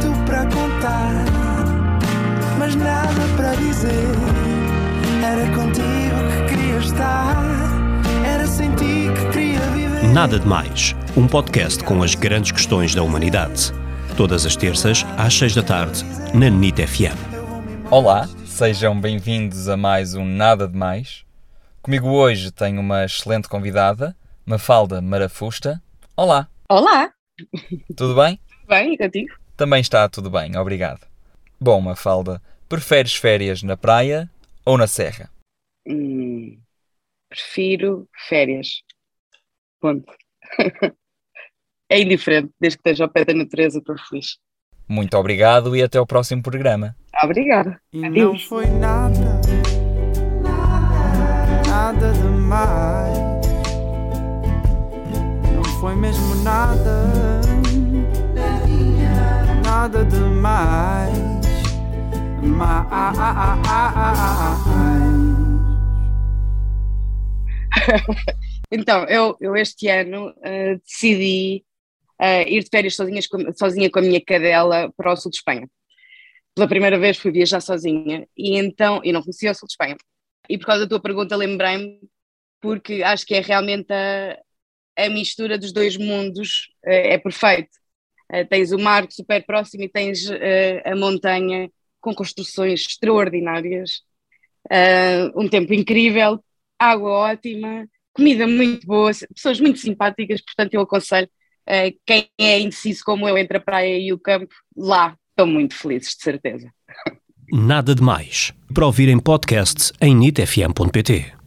tanto para contar, mas nada para dizer. Era contigo que queria estar, era sem ti que queria viver. Nada de Mais, um podcast com as grandes questões da humanidade. Todas as terças, às seis da tarde, na NIT FM. Olá, sejam bem-vindos a mais um Nada de Mais. Comigo hoje tenho uma excelente convidada, Mafalda Marafusta. Olá, Olá, tudo bem? bem, e contigo? Também está tudo bem, obrigado. Bom, Mafalda, preferes férias na praia ou na serra? Hum, prefiro férias. Ponto. é indiferente, desde que esteja ao pé da natureza, estou feliz. Muito obrigado e até ao próximo programa. Obrigada. E não Adeus. foi nada, nada demais. Não foi mesmo nada, nada demais. Mais. Então, eu, eu este ano eh, decidi eh, ir de férias sozinhas com- sozinha com a minha cadela para o sul de Espanha. Pela primeira vez fui viajar sozinha e então, e não conhecia o sul de Espanha. E por causa da tua pergunta lembrei-me, porque acho que é realmente a, a mistura dos dois mundos, eh, é perfeito. Eh, tens o mar super próximo e tens eh, a montanha com construções extraordinárias, eh, um tempo incrível, água ótima, comida muito boa, pessoas muito simpáticas, portanto eu aconselho quem é indeciso como eu entre a praia e o campo, lá estão muito felizes, de certeza. Nada de Mais. Para ouvir em podcast em nitfm.pt.